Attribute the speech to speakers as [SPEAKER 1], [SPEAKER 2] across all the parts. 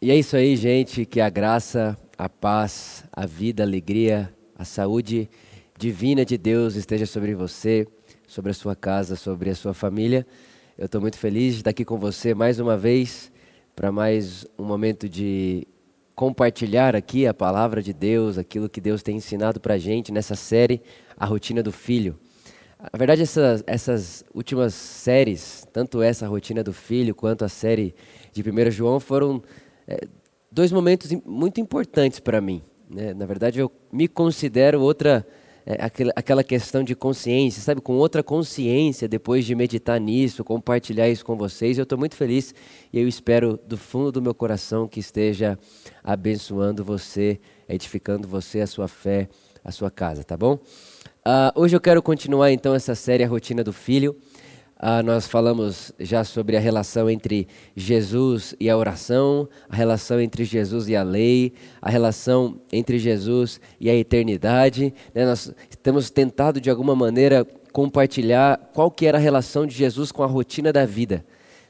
[SPEAKER 1] E é isso aí, gente. Que a graça, a paz, a vida, a alegria, a saúde divina de Deus esteja sobre você, sobre a sua casa, sobre a sua família. Eu estou muito feliz de estar aqui com você mais uma vez para mais um momento de compartilhar aqui a palavra de Deus, aquilo que Deus tem ensinado para a gente nessa série, A Rotina do Filho. Na verdade, essas, essas últimas séries, tanto essa Rotina do Filho quanto a série de 1 João, foram é, dois momentos muito importantes para mim. Né? Na verdade, eu me considero outra, é, aquela, aquela questão de consciência, sabe? Com outra consciência depois de meditar nisso, compartilhar isso com vocês. Eu estou muito feliz e eu espero do fundo do meu coração que esteja abençoando você, edificando você, a sua fé, a sua casa, tá bom? Uh, hoje eu quero continuar então essa série A Rotina do Filho. Ah, nós falamos já sobre a relação entre Jesus e a oração, a relação entre Jesus e a lei, a relação entre Jesus e a eternidade. Né? Nós temos tentado de alguma maneira compartilhar qual que era a relação de Jesus com a rotina da vida.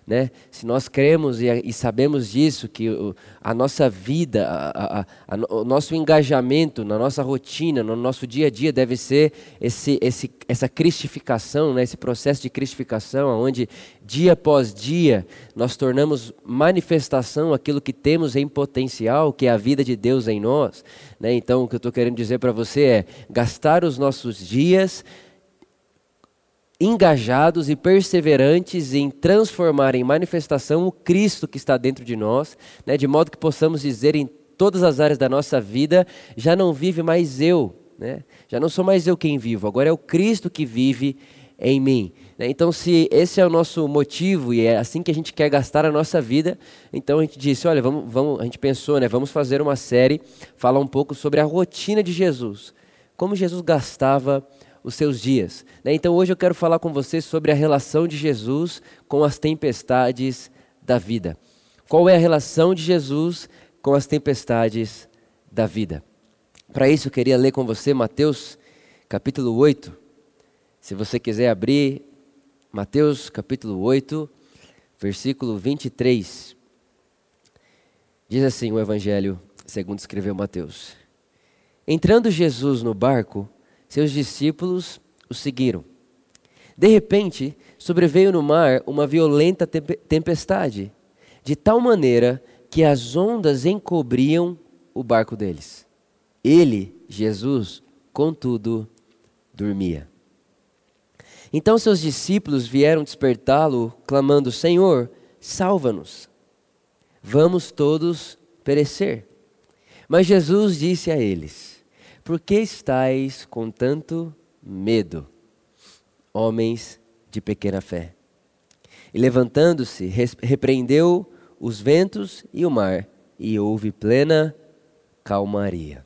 [SPEAKER 1] Né? Se nós cremos e, e sabemos disso, que o, a nossa vida, a, a, a, o nosso engajamento na nossa rotina, no nosso dia a dia, deve ser esse, esse, essa cristificação, né? esse processo de cristificação, onde dia após dia nós tornamos manifestação aquilo que temos em potencial, que é a vida de Deus em nós. Né? Então, o que eu estou querendo dizer para você é gastar os nossos dias engajados e perseverantes em transformar em manifestação o Cristo que está dentro de nós, né, de modo que possamos dizer em todas as áreas da nossa vida: já não vive mais eu, né, já não sou mais eu quem vivo, agora é o Cristo que vive em mim. Né. Então, se esse é o nosso motivo e é assim que a gente quer gastar a nossa vida, então a gente disse: olha, vamos, vamos, a gente pensou, né, vamos fazer uma série, falar um pouco sobre a rotina de Jesus, como Jesus gastava os seus dias. Né? Então hoje eu quero falar com você sobre a relação de Jesus com as tempestades da vida. Qual é a relação de Jesus com as tempestades da vida? Para isso eu queria ler com você Mateus capítulo 8. Se você quiser abrir, Mateus capítulo 8, versículo 23. Diz assim o Evangelho, segundo escreveu Mateus. Entrando Jesus no barco, seus discípulos o seguiram. De repente, sobreveio no mar uma violenta tempestade, de tal maneira que as ondas encobriam o barco deles. Ele, Jesus, contudo, dormia. Então seus discípulos vieram despertá-lo, clamando: Senhor, salva-nos. Vamos todos perecer. Mas Jesus disse a eles: por que estáis com tanto medo, homens de pequena fé? E levantando-se, repreendeu os ventos e o mar, e houve plena calmaria.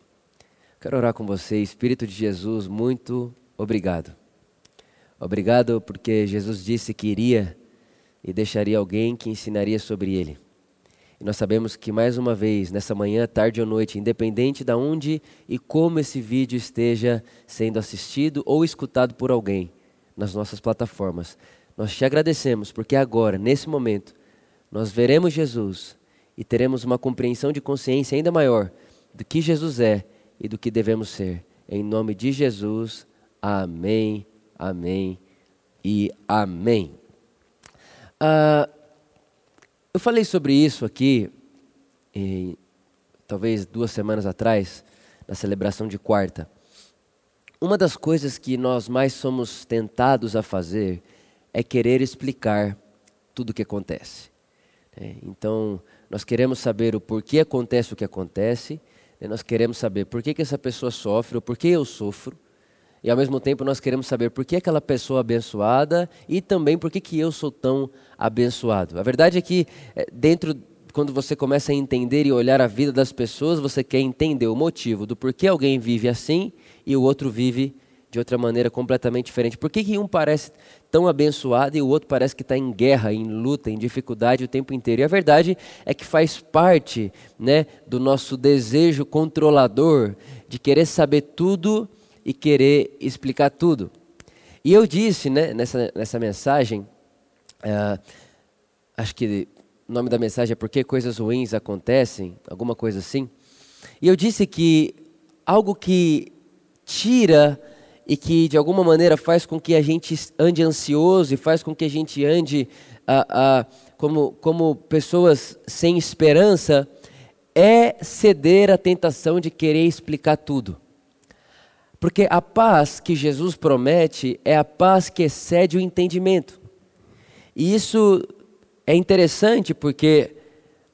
[SPEAKER 1] Quero orar com você, Espírito de Jesus, muito obrigado. Obrigado porque Jesus disse que iria e deixaria alguém que ensinaria sobre ele. E nós sabemos que mais uma vez, nessa manhã, tarde ou noite, independente de onde e como esse vídeo esteja sendo assistido ou escutado por alguém nas nossas plataformas, nós te agradecemos porque agora, nesse momento, nós veremos Jesus e teremos uma compreensão de consciência ainda maior do que Jesus é e do que devemos ser. Em nome de Jesus, amém, amém e amém. Uh, eu falei sobre isso aqui, em, talvez duas semanas atrás, na celebração de quarta. Uma das coisas que nós mais somos tentados a fazer é querer explicar tudo o que acontece. É, então, nós queremos saber o porquê acontece o que acontece, né? nós queremos saber por que, que essa pessoa sofre, ou por que eu sofro, e ao mesmo tempo nós queremos saber por que aquela pessoa abençoada e também por que, que eu sou tão abençoado. A verdade é que é, dentro quando você começa a entender e olhar a vida das pessoas, você quer entender o motivo do porquê alguém vive assim e o outro vive de outra maneira completamente diferente. Por que, que um parece tão abençoado e o outro parece que está em guerra, em luta, em dificuldade o tempo inteiro? E a verdade é que faz parte né, do nosso desejo controlador de querer saber tudo e querer explicar tudo. E eu disse né, nessa, nessa mensagem, uh, acho que o nome da mensagem é Por que coisas ruins acontecem, alguma coisa assim. E eu disse que algo que tira e que de alguma maneira faz com que a gente ande ansioso e faz com que a gente ande ah, ah, como, como pessoas sem esperança é ceder à tentação de querer explicar tudo. Porque a paz que Jesus promete é a paz que excede o entendimento. E isso é interessante porque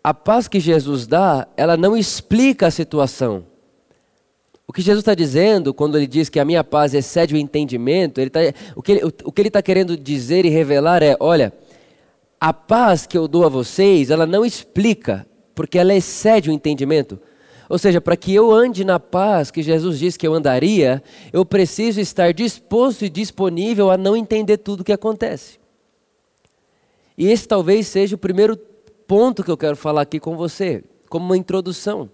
[SPEAKER 1] a paz que Jesus dá, ela não explica a situação. O que Jesus está dizendo, quando ele diz que a minha paz excede o entendimento, ele tá, o que ele está querendo dizer e revelar é: olha, a paz que eu dou a vocês, ela não explica, porque ela excede o entendimento. Ou seja, para que eu ande na paz que Jesus disse que eu andaria, eu preciso estar disposto e disponível a não entender tudo o que acontece. E esse talvez seja o primeiro ponto que eu quero falar aqui com você, como uma introdução.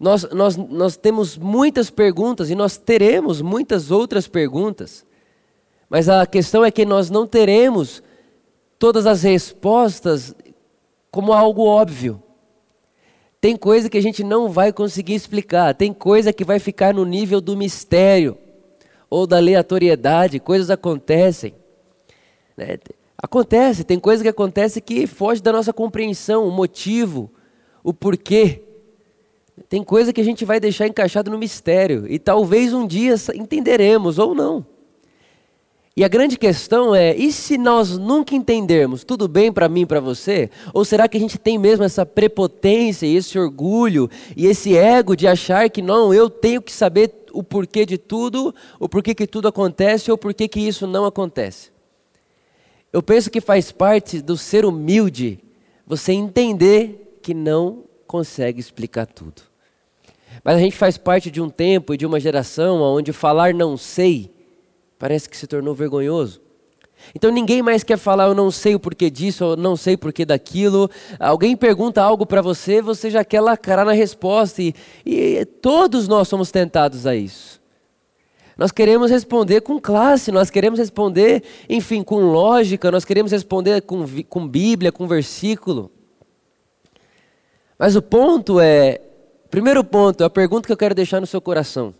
[SPEAKER 1] Nós, nós, nós temos muitas perguntas e nós teremos muitas outras perguntas, mas a questão é que nós não teremos todas as respostas como algo óbvio. Tem coisa que a gente não vai conseguir explicar, tem coisa que vai ficar no nível do mistério ou da aleatoriedade, coisas acontecem. Né? Acontece, tem coisa que acontece que foge da nossa compreensão, o motivo, o porquê. Tem coisa que a gente vai deixar encaixado no mistério e talvez um dia entenderemos ou não. E a grande questão é: e se nós nunca entendermos, tudo bem para mim e para você? Ou será que a gente tem mesmo essa prepotência e esse orgulho e esse ego de achar que não, eu tenho que saber o porquê de tudo, o porquê que tudo acontece ou porquê que isso não acontece? Eu penso que faz parte do ser humilde você entender que não consegue explicar tudo. Mas a gente faz parte de um tempo e de uma geração onde falar não sei parece que se tornou vergonhoso. Então ninguém mais quer falar, eu não sei o porquê disso, eu não sei o porquê daquilo. Alguém pergunta algo para você, você já quer lacrar na resposta. E, e todos nós somos tentados a isso. Nós queremos responder com classe, nós queremos responder, enfim, com lógica, nós queremos responder com, com Bíblia, com versículo. Mas o ponto é, primeiro ponto, a pergunta que eu quero deixar no seu coração.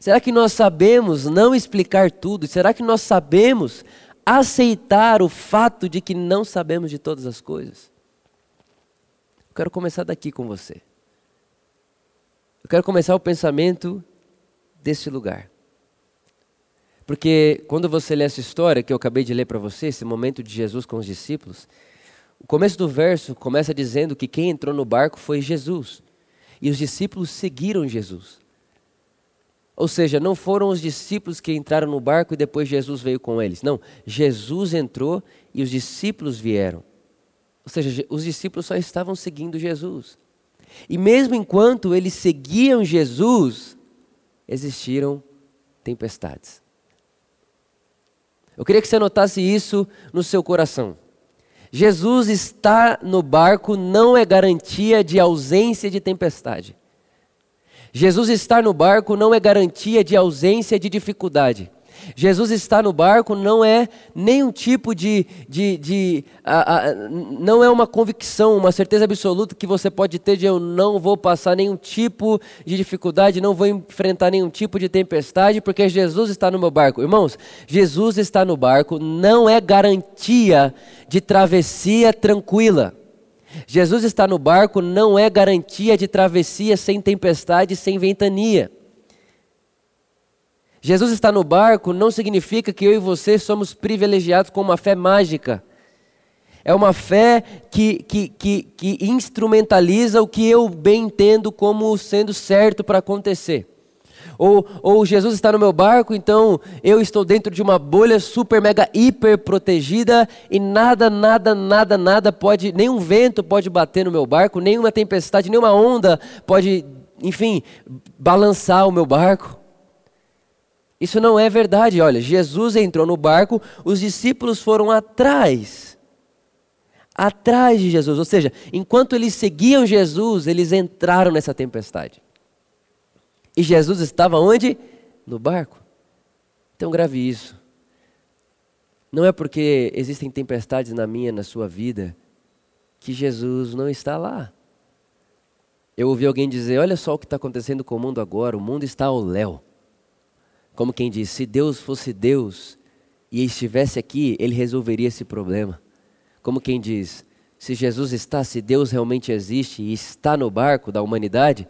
[SPEAKER 1] Será que nós sabemos não explicar tudo? Será que nós sabemos aceitar o fato de que não sabemos de todas as coisas? Eu quero começar daqui com você. Eu quero começar o pensamento desse lugar. Porque quando você lê essa história que eu acabei de ler para você, esse momento de Jesus com os discípulos, o começo do verso começa dizendo que quem entrou no barco foi Jesus. E os discípulos seguiram Jesus. Ou seja, não foram os discípulos que entraram no barco e depois Jesus veio com eles. Não, Jesus entrou e os discípulos vieram. Ou seja, os discípulos só estavam seguindo Jesus. E mesmo enquanto eles seguiam Jesus, existiram tempestades. Eu queria que você notasse isso no seu coração. Jesus está no barco não é garantia de ausência de tempestade. Jesus estar no barco não é garantia de ausência de dificuldade. Jesus estar no barco não é nenhum tipo de. de, de a, a, não é uma convicção, uma certeza absoluta que você pode ter de eu não vou passar nenhum tipo de dificuldade, não vou enfrentar nenhum tipo de tempestade, porque Jesus está no meu barco. Irmãos, Jesus está no barco não é garantia de travessia tranquila. Jesus está no barco não é garantia de travessia sem tempestade, sem ventania. Jesus está no barco não significa que eu e você somos privilegiados com uma fé mágica. É uma fé que, que, que, que instrumentaliza o que eu bem entendo como sendo certo para acontecer. Ou, ou Jesus está no meu barco, então eu estou dentro de uma bolha super, mega, hiper protegida e nada, nada, nada, nada pode, nenhum vento pode bater no meu barco, nenhuma tempestade, nenhuma onda pode, enfim, balançar o meu barco. Isso não é verdade. Olha, Jesus entrou no barco, os discípulos foram atrás. Atrás de Jesus. Ou seja, enquanto eles seguiam Jesus, eles entraram nessa tempestade. E Jesus estava onde? No barco. Então grave isso. Não é porque existem tempestades na minha, na sua vida, que Jesus não está lá. Eu ouvi alguém dizer: Olha só o que está acontecendo com o mundo agora, o mundo está ao léu. Como quem diz: Se Deus fosse Deus e estivesse aqui, ele resolveria esse problema. Como quem diz: Se Jesus está, se Deus realmente existe e está no barco da humanidade,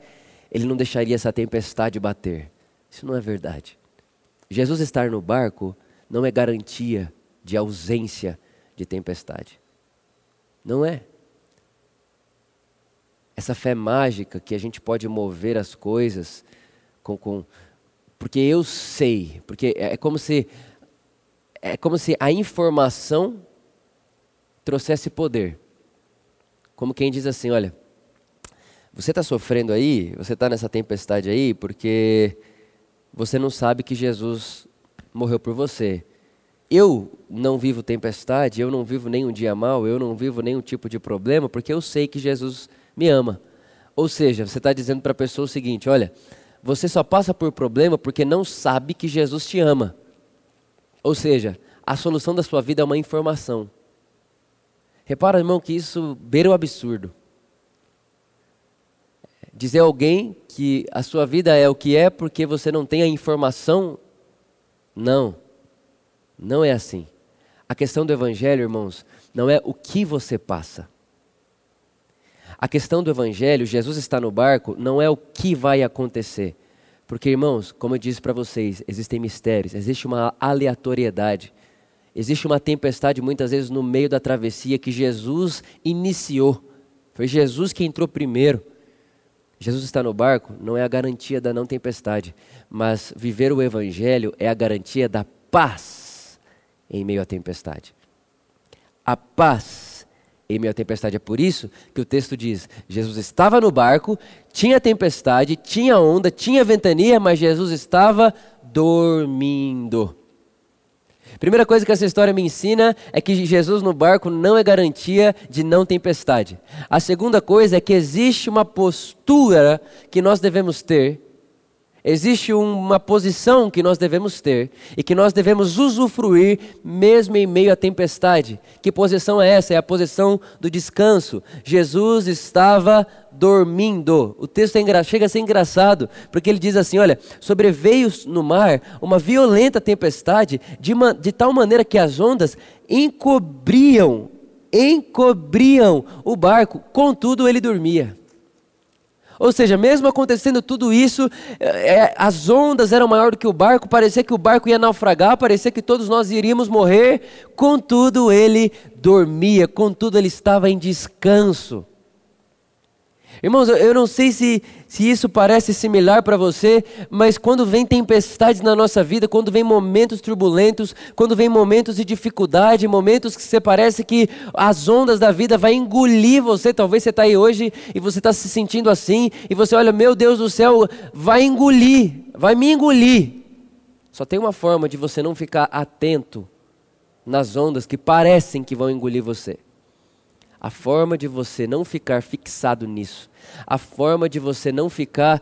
[SPEAKER 1] ele não deixaria essa tempestade bater. Isso não é verdade. Jesus estar no barco não é garantia de ausência de tempestade. Não é. Essa fé mágica que a gente pode mover as coisas com, com porque eu sei, porque é, é como se é como se a informação trouxesse poder. Como quem diz assim, olha, você está sofrendo aí, você está nessa tempestade aí, porque você não sabe que Jesus morreu por você. Eu não vivo tempestade, eu não vivo nenhum dia mal, eu não vivo nenhum tipo de problema, porque eu sei que Jesus me ama. Ou seja, você está dizendo para a pessoa o seguinte: olha, você só passa por problema porque não sabe que Jesus te ama. Ou seja, a solução da sua vida é uma informação. Repara, irmão, que isso beira o absurdo. Dizer a alguém que a sua vida é o que é porque você não tem a informação, não. Não é assim. A questão do Evangelho, irmãos, não é o que você passa. A questão do Evangelho, Jesus está no barco, não é o que vai acontecer. Porque, irmãos, como eu disse para vocês, existem mistérios, existe uma aleatoriedade. Existe uma tempestade muitas vezes no meio da travessia que Jesus iniciou. Foi Jesus que entrou primeiro. Jesus está no barco não é a garantia da não tempestade, mas viver o Evangelho é a garantia da paz em meio à tempestade. A paz em meio à tempestade. É por isso que o texto diz: Jesus estava no barco, tinha tempestade, tinha onda, tinha ventania, mas Jesus estava dormindo. Primeira coisa que essa história me ensina é que Jesus no barco não é garantia de não tempestade. A segunda coisa é que existe uma postura que nós devemos ter, existe uma posição que nós devemos ter e que nós devemos usufruir mesmo em meio à tempestade. Que posição é essa? É a posição do descanso. Jesus estava dormindo. O texto é chega a ser engraçado, porque ele diz assim: olha, sobreveio no mar uma violenta tempestade, de, de tal maneira que as ondas encobriam, encobriam o barco, contudo ele dormia. Ou seja, mesmo acontecendo tudo isso, é, as ondas eram maiores do que o barco, parecia que o barco ia naufragar, parecia que todos nós iríamos morrer, contudo ele dormia, contudo ele estava em descanso. Irmãos, eu não sei se, se isso parece similar para você, mas quando vem tempestades na nossa vida, quando vem momentos turbulentos, quando vem momentos de dificuldade, momentos que você parece que as ondas da vida vai engolir você, talvez você está aí hoje e você está se sentindo assim, e você olha, meu Deus do céu, vai engolir, vai me engolir. Só tem uma forma de você não ficar atento nas ondas que parecem que vão engolir você. A forma de você não ficar fixado nisso, a forma de você não ficar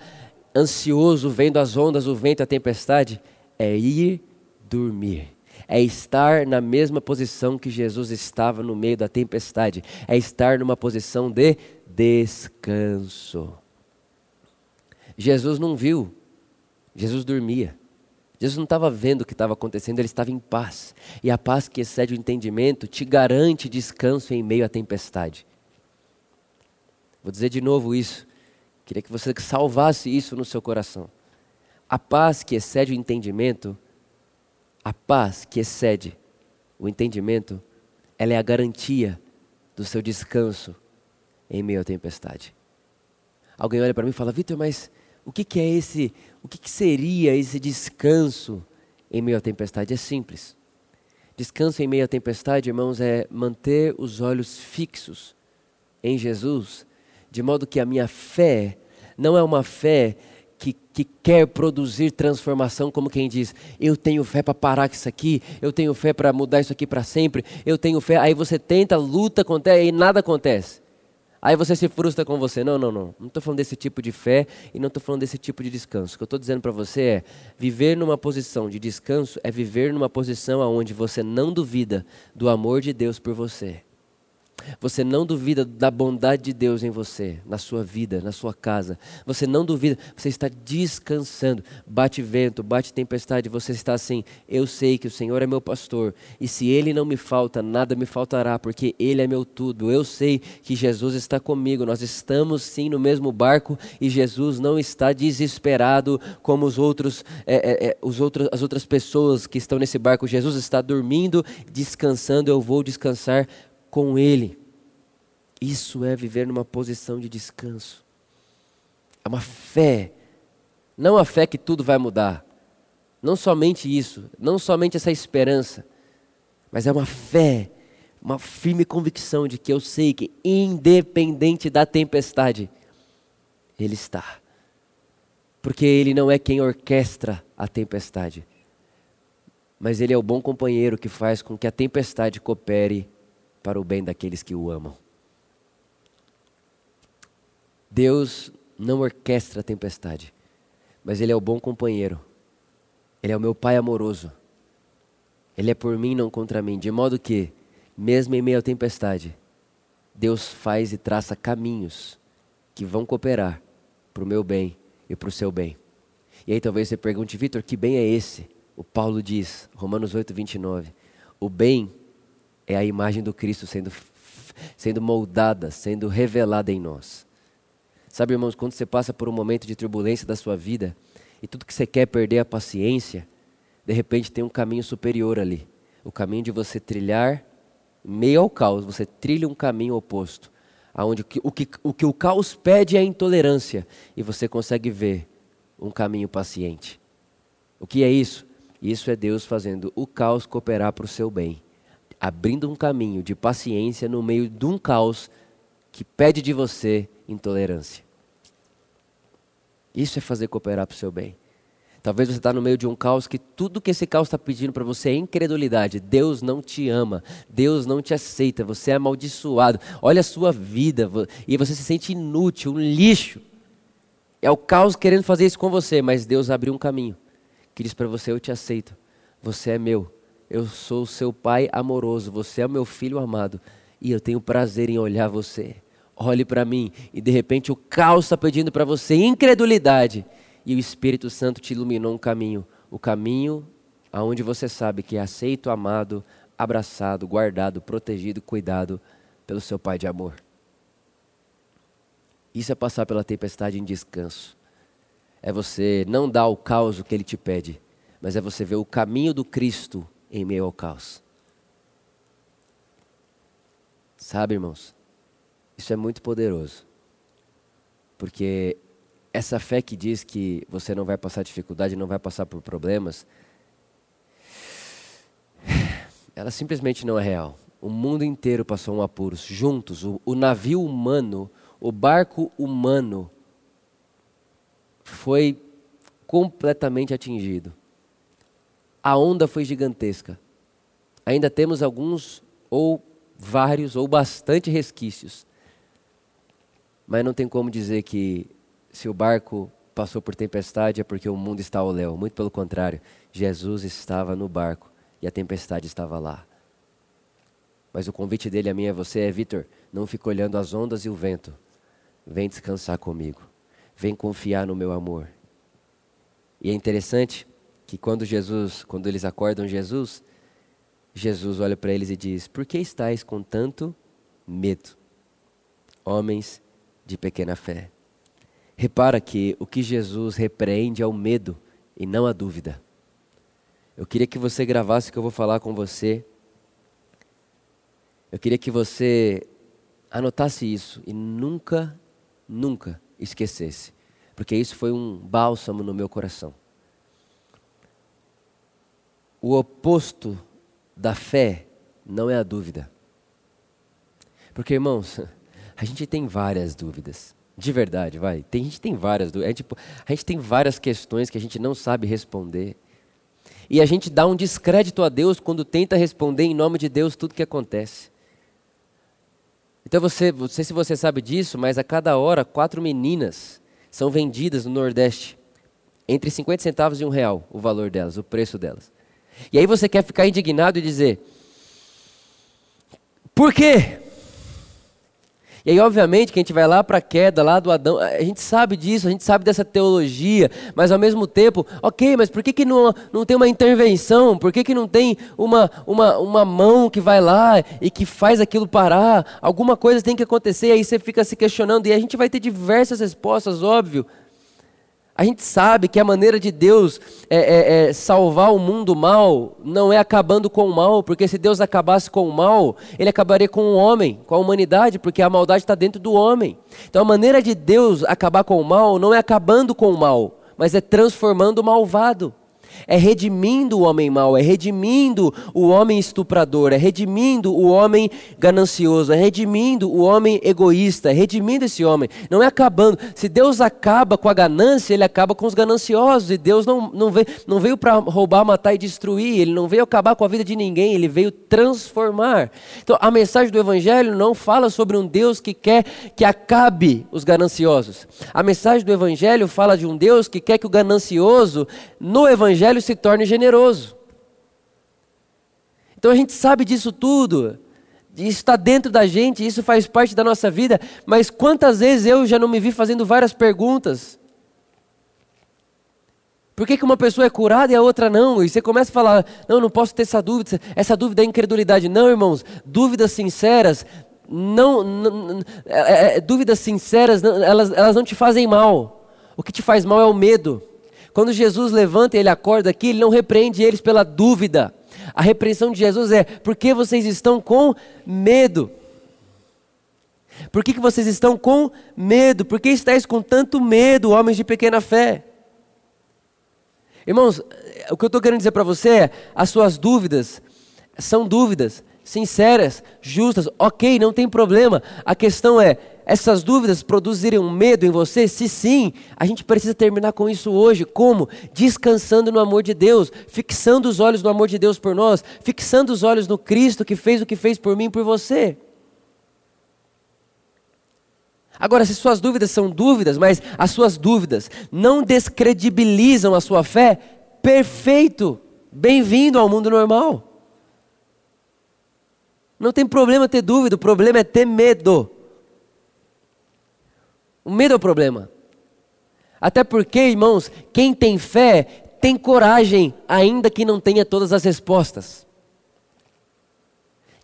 [SPEAKER 1] ansioso vendo as ondas, o vento, a tempestade, é ir dormir. É estar na mesma posição que Jesus estava no meio da tempestade. É estar numa posição de descanso. Jesus não viu, Jesus dormia. Jesus não estava vendo o que estava acontecendo, ele estava em paz. E a paz que excede o entendimento te garante descanso em meio à tempestade. Vou dizer de novo isso. Queria que você salvasse isso no seu coração. A paz que excede o entendimento, a paz que excede o entendimento, ela é a garantia do seu descanso em meio à tempestade. Alguém olha para mim e fala: Vitor, mas o que, que é esse, o que, que seria esse descanso em meio à tempestade? É simples. Descanso em meio à tempestade, irmãos, é manter os olhos fixos em Jesus, de modo que a minha fé não é uma fé que, que, quer produzir transformação, como quem diz, eu tenho fé para parar com isso aqui, eu tenho fé para mudar isso aqui para sempre, eu tenho fé. Aí você tenta, luta, acontece e nada acontece. Aí você se frustra com você. Não, não, não. Não estou falando desse tipo de fé e não estou falando desse tipo de descanso. O que eu estou dizendo para você é: viver numa posição de descanso é viver numa posição onde você não duvida do amor de Deus por você. Você não duvida da bondade de Deus em você, na sua vida, na sua casa. Você não duvida, você está descansando. Bate vento, bate tempestade, você está assim. Eu sei que o Senhor é meu pastor, e se Ele não me falta, nada me faltará, porque Ele é meu tudo. Eu sei que Jesus está comigo. Nós estamos sim no mesmo barco e Jesus não está desesperado como os outros, é, é, é, os outros, as outras pessoas que estão nesse barco. Jesus está dormindo, descansando. Eu vou descansar com Ele. Isso é viver numa posição de descanso. É uma fé. Não a fé que tudo vai mudar. Não somente isso, não somente essa esperança, mas é uma fé, uma firme convicção de que eu sei que, independente da tempestade, Ele está. Porque Ele não é quem orquestra a tempestade, mas Ele é o bom companheiro que faz com que a tempestade coopere para o bem daqueles que o amam. Deus não orquestra a tempestade, mas Ele é o bom companheiro. Ele é o meu Pai amoroso. Ele é por mim, não contra mim. De modo que, mesmo em meio à tempestade, Deus faz e traça caminhos que vão cooperar para o meu bem e para o seu bem. E aí talvez você pergunte, Vitor, que bem é esse? O Paulo diz, Romanos 8, 29. O bem é a imagem do Cristo sendo, sendo moldada, sendo revelada em nós. Sabe, irmãos, quando você passa por um momento de turbulência da sua vida e tudo que você quer é perder a paciência, de repente tem um caminho superior ali. O caminho de você trilhar, meio ao caos, você trilha um caminho oposto. Onde o que, o, que, o que o caos pede é a intolerância e você consegue ver um caminho paciente. O que é isso? Isso é Deus fazendo o caos cooperar para o seu bem abrindo um caminho de paciência no meio de um caos que pede de você intolerância. Isso é fazer cooperar para o seu bem. Talvez você está no meio de um caos que tudo que esse caos está pedindo para você é incredulidade. Deus não te ama, Deus não te aceita, você é amaldiçoado. Olha a sua vida e você se sente inútil, um lixo. É o caos querendo fazer isso com você, mas Deus abriu um caminho que diz para você: Eu te aceito, você é meu, eu sou seu pai amoroso, você é meu filho amado e eu tenho prazer em olhar você. Olhe para mim e de repente o caos está pedindo para você incredulidade e o Espírito Santo te iluminou um caminho, o caminho aonde você sabe que é aceito, amado, abraçado, guardado, protegido, cuidado pelo seu Pai de amor. Isso é passar pela tempestade em descanso. É você não dar o caos que ele te pede, mas é você ver o caminho do Cristo em meio ao caos. Sabe, irmãos, isso é muito poderoso. Porque essa fé que diz que você não vai passar dificuldade, não vai passar por problemas, ela simplesmente não é real. O mundo inteiro passou um apuros, juntos. O, o navio humano, o barco humano, foi completamente atingido a onda foi gigantesca. Ainda temos alguns, ou vários, ou bastante resquícios. Mas não tem como dizer que se o barco passou por tempestade é porque o mundo está ao léu. Muito pelo contrário, Jesus estava no barco e a tempestade estava lá. Mas o convite dele a mim e a você é: Vitor, não fique olhando as ondas e o vento. Vem descansar comigo. Vem confiar no meu amor. E é interessante que quando Jesus, quando eles acordam Jesus, Jesus olha para eles e diz: Por que estáis com tanto medo, homens de pequena fé? Repara que o que Jesus repreende é o medo e não a dúvida. Eu queria que você gravasse o que eu vou falar com você. Eu queria que você anotasse isso e nunca, nunca esquecesse, porque isso foi um bálsamo no meu coração o oposto da fé não é a dúvida. Porque, irmãos, a gente tem várias dúvidas. De verdade, vai. Tem, a gente tem várias dúvidas. É, tipo, a gente tem várias questões que a gente não sabe responder. E a gente dá um descrédito a Deus quando tenta responder em nome de Deus tudo que acontece. Então você, não sei se você sabe disso, mas a cada hora quatro meninas são vendidas no Nordeste. Entre 50 centavos e um real o valor delas, o preço delas. E aí você quer ficar indignado e dizer: Por quê? E aí, obviamente, que a gente vai lá para a queda, lá do Adão, a gente sabe disso, a gente sabe dessa teologia, mas ao mesmo tempo, ok, mas por que, que não, não tem uma intervenção? Por que, que não tem uma, uma, uma mão que vai lá e que faz aquilo parar? Alguma coisa tem que acontecer, aí você fica se questionando, e a gente vai ter diversas respostas, óbvio. A gente sabe que a maneira de Deus é, é, é salvar o mundo mal não é acabando com o mal, porque se Deus acabasse com o mal, ele acabaria com o homem, com a humanidade, porque a maldade está dentro do homem. Então a maneira de Deus acabar com o mal não é acabando com o mal, mas é transformando o malvado é redimindo o homem mau, é redimindo o homem estuprador, é redimindo o homem ganancioso, é redimindo o homem egoísta, é redimindo esse homem. Não é acabando. Se Deus acaba com a ganância, ele acaba com os gananciosos. E Deus não, não veio, não veio para roubar, matar e destruir, ele não veio acabar com a vida de ninguém, ele veio transformar. Então a mensagem do Evangelho não fala sobre um Deus que quer que acabe os gananciosos. A mensagem do Evangelho fala de um Deus que quer que o ganancioso, no Evangelho, evangelho se torne generoso. Então a gente sabe disso tudo, isso está dentro da gente, isso faz parte da nossa vida, mas quantas vezes eu já não me vi fazendo várias perguntas? Por que, que uma pessoa é curada e a outra não? E você começa a falar, não, não posso ter essa dúvida, essa dúvida é incredulidade. Não, irmãos, dúvidas sinceras, não, não é, é, é dúvidas sinceras, elas, elas não te fazem mal. O que te faz mal é o medo. Quando Jesus levanta e ele acorda aqui, ele não repreende eles pela dúvida. A repreensão de Jesus é: por que vocês estão com medo? Por que, que vocês estão com medo? Por que estáis com tanto medo, homens de pequena fé? Irmãos, o que eu estou querendo dizer para você é: as suas dúvidas são dúvidas sinceras, justas, ok, não tem problema. A questão é: essas dúvidas produzirem medo em você? Se sim, a gente precisa terminar com isso hoje. Como? Descansando no amor de Deus, fixando os olhos no amor de Deus por nós, fixando os olhos no Cristo que fez o que fez por mim e por você. Agora, se suas dúvidas são dúvidas, mas as suas dúvidas não descredibilizam a sua fé, perfeito, bem-vindo ao mundo normal. Não tem problema ter dúvida, o problema é ter medo. O medo é o problema. Até porque, irmãos, quem tem fé tem coragem, ainda que não tenha todas as respostas.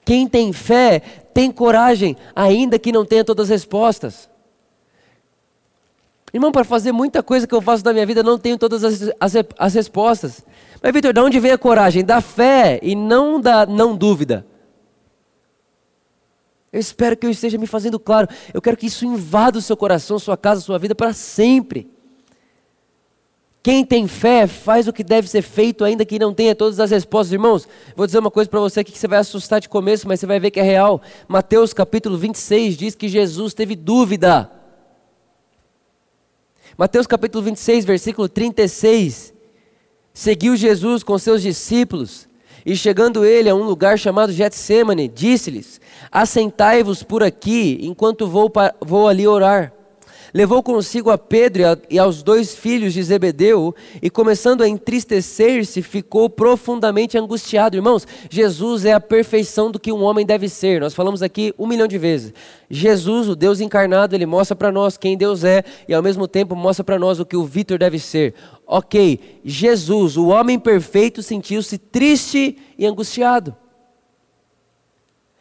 [SPEAKER 1] Quem tem fé tem coragem, ainda que não tenha todas as respostas. Irmão, para fazer muita coisa que eu faço na minha vida, não tenho todas as, as, as respostas. Mas, Vitor, de onde vem a coragem? Da fé e não da não dúvida. Eu espero que eu esteja me fazendo claro. Eu quero que isso invada o seu coração, sua casa, sua vida para sempre. Quem tem fé faz o que deve ser feito, ainda que não tenha todas as respostas. Irmãos, vou dizer uma coisa para você aqui que você vai assustar de começo, mas você vai ver que é real. Mateus capítulo 26 diz que Jesus teve dúvida. Mateus capítulo 26, versículo 36. Seguiu Jesus com seus discípulos e chegando ele a um lugar chamado Getsemane, disse-lhes: Assentai-vos por aqui, enquanto vou, vou ali orar. Levou consigo a Pedro e aos dois filhos de Zebedeu, e começando a entristecer-se, ficou profundamente angustiado. Irmãos, Jesus é a perfeição do que um homem deve ser. Nós falamos aqui um milhão de vezes. Jesus, o Deus encarnado, ele mostra para nós quem Deus é, e ao mesmo tempo mostra para nós o que o Vitor deve ser. Ok, Jesus, o homem perfeito, sentiu-se triste e angustiado.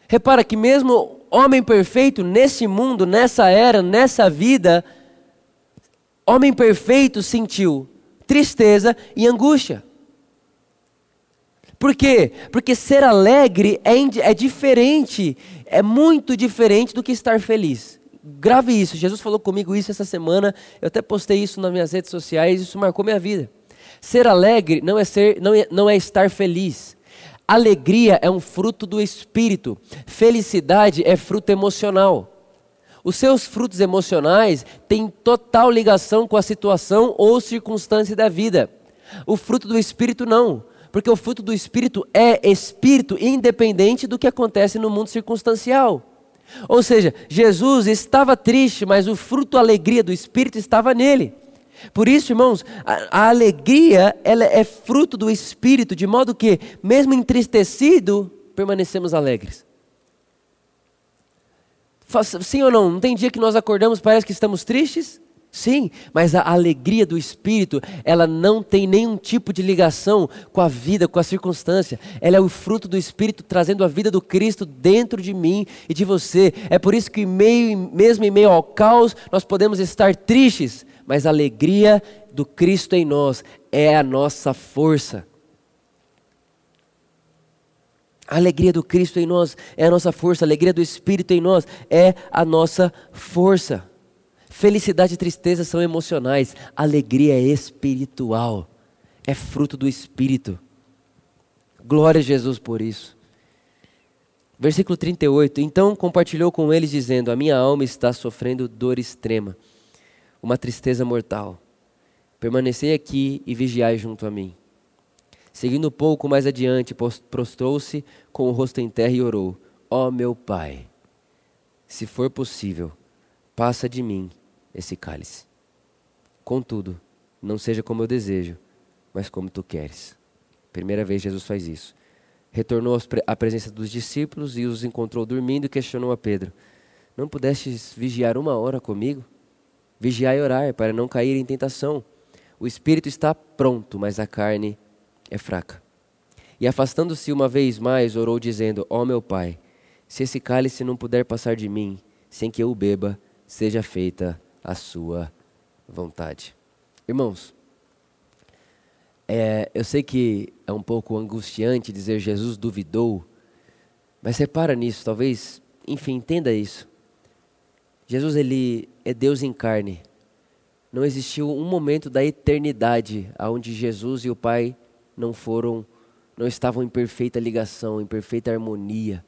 [SPEAKER 1] Repara que mesmo homem perfeito nesse mundo, nessa era, nessa vida, homem perfeito sentiu tristeza e angústia. Por quê? Porque ser alegre é, é diferente, é muito diferente do que estar feliz. Grave isso, Jesus falou comigo isso essa semana, eu até postei isso nas minhas redes sociais, isso marcou minha vida. Ser alegre não é, ser, não é, não é estar feliz. Alegria é um fruto do espírito, felicidade é fruto emocional. Os seus frutos emocionais têm total ligação com a situação ou circunstância da vida. O fruto do espírito não, porque o fruto do espírito é espírito independente do que acontece no mundo circunstancial. Ou seja, Jesus estava triste, mas o fruto, alegria do espírito estava nele. Por isso, irmãos, a, a, alegria ela é fruto do Espírito, de modo que, mesmo entristecido, permanecemos alegres. Sim ou não? Não tem dia que nós acordamos parece que estamos tristes? Sim, mas a alegria do Espírito, ela não tem nenhum tipo de ligação com a vida, com a circunstância. Ela é o fruto do Espírito trazendo a vida do Cristo dentro de mim e de você. É por isso que, meio, mesmo em meio ao caos, nós podemos estar tristes, mas a alegria do Cristo em nós é a nossa força. A alegria do Cristo em nós é a nossa força, a alegria do Espírito em nós é a nossa força. Felicidade e tristeza são emocionais, alegria é espiritual, é fruto do Espírito. Glória a Jesus por isso. Versículo 38. Então compartilhou com eles, dizendo: A minha alma está sofrendo dor extrema, uma tristeza mortal. Permanecei aqui e vigiai junto a mim. Seguindo um pouco mais adiante, prostrou-se com o rosto em terra e orou: Ó oh, meu Pai, se for possível, passa de mim esse cálice. Contudo, não seja como eu desejo, mas como tu queres. Primeira vez Jesus faz isso. Retornou à presença dos discípulos e os encontrou dormindo e questionou a Pedro: Não pudestes vigiar uma hora comigo? Vigiar e orar para não cair em tentação. O espírito está pronto, mas a carne é fraca. E afastando-se uma vez mais, orou, dizendo: Ó oh, meu pai, se esse cálice não puder passar de mim, sem que eu o beba, seja feita a sua vontade. Irmãos, é, eu sei que é um pouco angustiante dizer Jesus duvidou, mas repara nisso, talvez, enfim, entenda isso. Jesus ele é Deus em carne. Não existiu um momento da eternidade onde Jesus e o Pai não foram, não estavam em perfeita ligação, em perfeita harmonia.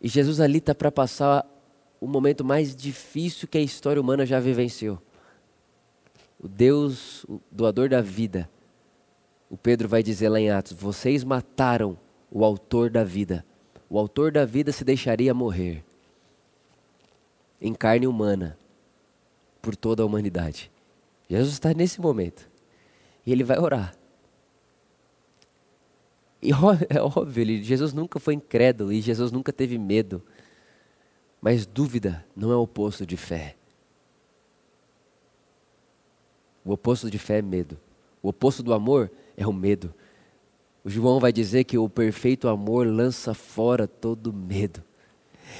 [SPEAKER 1] E Jesus ali está para passar o momento mais difícil que a história humana já vivenciou. O Deus, o doador da vida. O Pedro vai dizer lá em Atos: Vocês mataram o autor da vida. O autor da vida se deixaria morrer em carne humana por toda a humanidade. Jesus está nesse momento. E ele vai orar. E é óbvio, Jesus nunca foi incrédulo e Jesus nunca teve medo. Mas dúvida não é o oposto de fé. O oposto de fé é medo. O oposto do amor é o medo. O João vai dizer que o perfeito amor lança fora todo medo.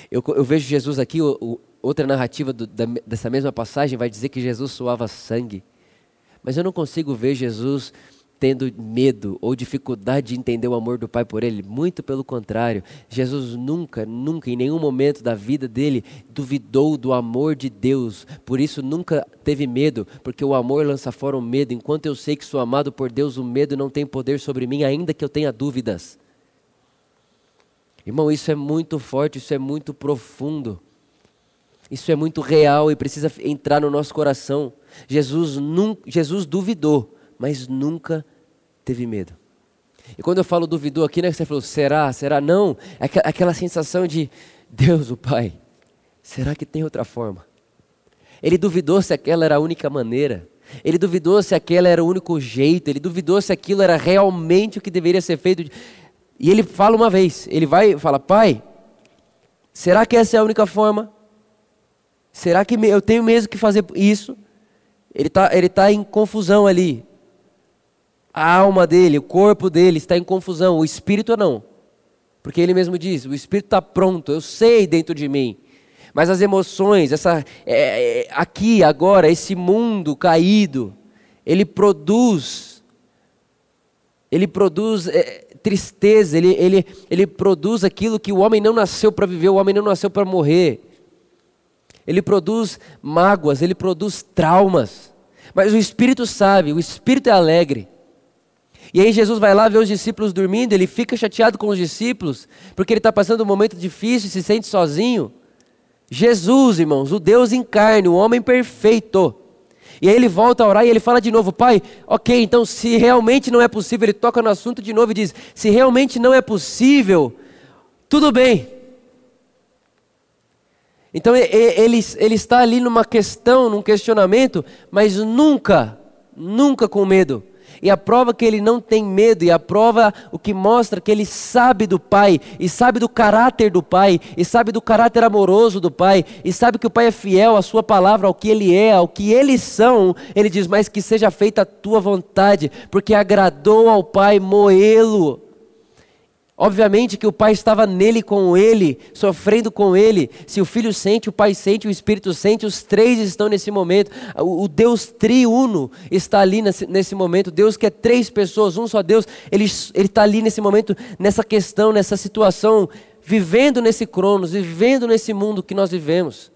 [SPEAKER 1] Eu, eu vejo Jesus aqui, o, o, outra narrativa do, da, dessa mesma passagem vai dizer que Jesus suava sangue. Mas eu não consigo ver Jesus tendo medo ou dificuldade de entender o amor do Pai por ele. Muito pelo contrário. Jesus nunca, nunca, em nenhum momento da vida dele, duvidou do amor de Deus. Por isso nunca teve medo, porque o amor lança fora o medo. Enquanto eu sei que sou amado por Deus, o medo não tem poder sobre mim, ainda que eu tenha dúvidas. Irmão, isso é muito forte, isso é muito profundo. Isso é muito real e precisa entrar no nosso coração. Jesus, nunca, Jesus duvidou, mas nunca teve medo. E quando eu falo duvidou aqui, né, você falou, será, será? Não, é aquela sensação de, Deus, o Pai, será que tem outra forma? Ele duvidou se aquela era a única maneira. Ele duvidou se aquela era o único jeito. Ele duvidou se aquilo era realmente o que deveria ser feito. E ele fala uma vez, ele vai e fala, Pai, será que essa é a única forma? Será que eu tenho mesmo que fazer isso? Ele está ele tá em confusão ali. A alma dele, o corpo dele está em confusão, o espírito não. Porque ele mesmo diz: o espírito está pronto, eu sei dentro de mim. Mas as emoções, essa, é, é, aqui, agora, esse mundo caído, ele produz, ele produz é, tristeza, ele, ele, ele produz aquilo que o homem não nasceu para viver, o homem não nasceu para morrer. Ele produz mágoas, ele produz traumas. Mas o Espírito sabe, o Espírito é alegre. E aí Jesus vai lá ver os discípulos dormindo, ele fica chateado com os discípulos, porque ele está passando um momento difícil e se sente sozinho. Jesus, irmãos, o Deus em carne, o homem perfeito. E aí ele volta a orar e ele fala de novo, Pai, ok, então se realmente não é possível, ele toca no assunto de novo e diz: se realmente não é possível, tudo bem. Então ele, ele está ali numa questão, num questionamento, mas nunca, nunca com medo. E a prova que ele não tem medo, e a prova o que mostra que ele sabe do Pai, e sabe do caráter do Pai, e sabe do caráter amoroso do Pai, e sabe que o Pai é fiel à sua palavra, ao que ele é, ao que eles são. Ele diz: Mas que seja feita a tua vontade, porque agradou ao Pai moê-lo. Obviamente que o pai estava nele com ele, sofrendo com ele. Se o filho sente, o pai sente, o espírito sente, os três estão nesse momento. O, Deus triuno está ali nesse, momento. Deus que é três pessoas, um só Deus, ele está ali nesse momento, nessa questão, nessa situação, vivendo nesse cronos, vivendo nesse mundo que nós vivemos.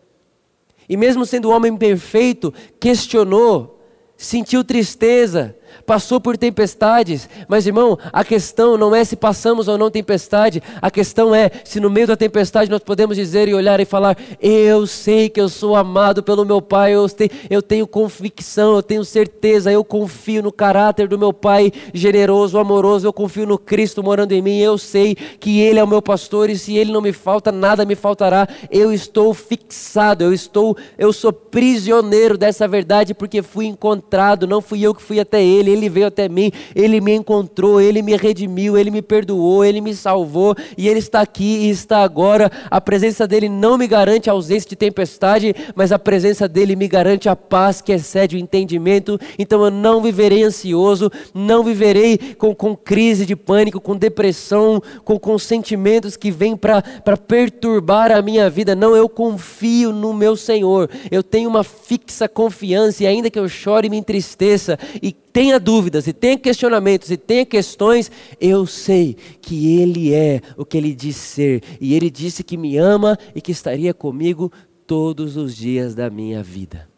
[SPEAKER 1] E mesmo sendo homem perfeito, questionou, sentiu tristeza, passou por tempestades, mas irmão, a questão não é se passamos ou não tempestade, a questão é se no meio da tempestade nós podemos dizer e olhar e falar: Eu sei que eu sou amado pelo meu Pai, eu tenho, eu tenho convicção, eu tenho certeza, eu confio no caráter do meu Pai generoso, amoroso, eu confio no Cristo morando em mim, eu sei que Ele é o meu pastor e se Ele não me falta, nada me faltará, eu estou fixado, eu estou, eu sou prisioneiro dessa verdade porque fui encontrado, não fui eu que fui até Ele ele veio até mim, Ele me encontrou, Ele me redimiu, Ele me perdoou, Ele me salvou e Ele está aqui e está agora. A presença dEle não me garante a ausência de tempestade, mas a presença dEle me garante a paz que excede o entendimento. Então eu não viverei ansioso, não viverei com, com crise de pânico, com depressão, com, com sentimentos que vêm para perturbar a minha vida. Não, eu confio no meu Senhor, eu tenho uma fixa confiança e ainda que eu chore e me entristeça e tenha dúvidas, e tenha questionamentos, e tenha questões, eu sei que Ele é o que Ele diz ser, e Ele disse que me ama e que estaria comigo todos os dias da minha vida.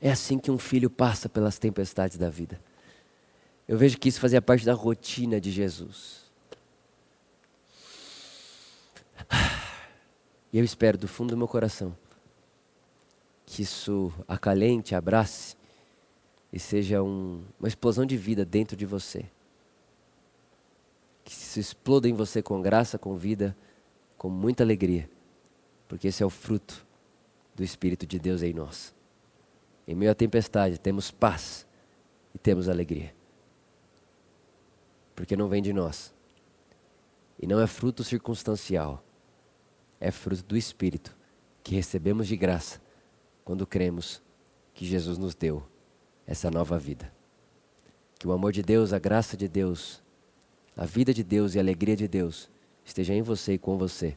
[SPEAKER 1] É assim que um filho passa pelas tempestades da vida. Eu vejo que isso fazia parte da rotina de Jesus. E eu espero do fundo do meu coração que isso acalente, abrace e seja um, uma explosão de vida dentro de você. Que se exploda em você com graça, com vida, com muita alegria, porque esse é o fruto do Espírito de Deus em nós. Em meio à tempestade, temos paz e temos alegria, porque não vem de nós, e não é fruto circunstancial, é fruto do Espírito que recebemos de graça quando cremos que Jesus nos deu essa nova vida. Que o amor de Deus, a graça de Deus, a vida de Deus e a alegria de Deus esteja em você e com você.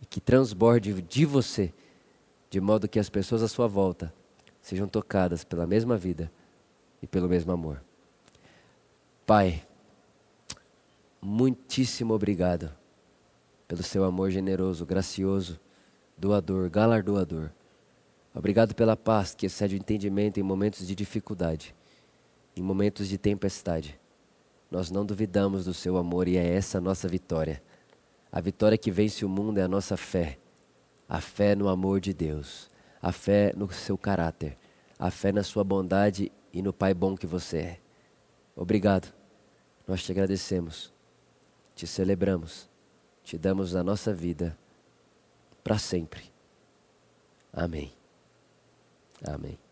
[SPEAKER 1] E que transborde de você, de modo que as pessoas à sua volta sejam tocadas pela mesma vida e pelo mesmo amor. Pai, muitíssimo obrigado pelo seu amor generoso, gracioso, doador, galardoador. Obrigado pela paz que excede o entendimento em momentos de dificuldade, em momentos de tempestade. Nós não duvidamos do seu amor e é essa a nossa vitória. A vitória que vence o mundo é a nossa fé. A fé no amor de Deus, a fé no seu caráter, a fé na sua bondade e no Pai bom que você é. Obrigado. Nós te agradecemos, te celebramos, te damos a nossa vida para sempre. Amém. Amém.